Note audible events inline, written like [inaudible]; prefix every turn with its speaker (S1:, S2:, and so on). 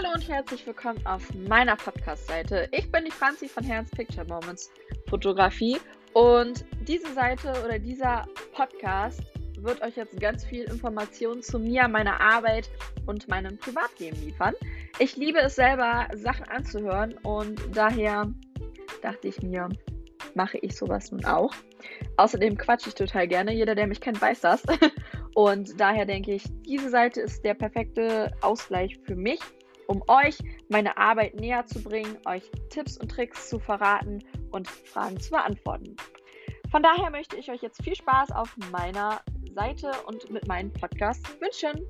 S1: Hallo und herzlich willkommen auf meiner Podcast-Seite. Ich bin die Franzi von Herz Picture Moments Fotografie und diese Seite oder dieser Podcast wird euch jetzt ganz viel Informationen zu mir, meiner Arbeit und meinem Privatleben liefern. Ich liebe es selber, Sachen anzuhören und daher dachte ich mir, mache ich sowas nun auch. Außerdem quatsche ich total gerne. Jeder, der mich kennt, weiß das. [laughs] Und daher denke ich, diese Seite ist der perfekte Ausgleich für mich um euch meine Arbeit näher zu bringen, euch Tipps und Tricks zu verraten und Fragen zu beantworten. Von daher möchte ich euch jetzt viel Spaß auf meiner Seite und mit meinem Podcast wünschen.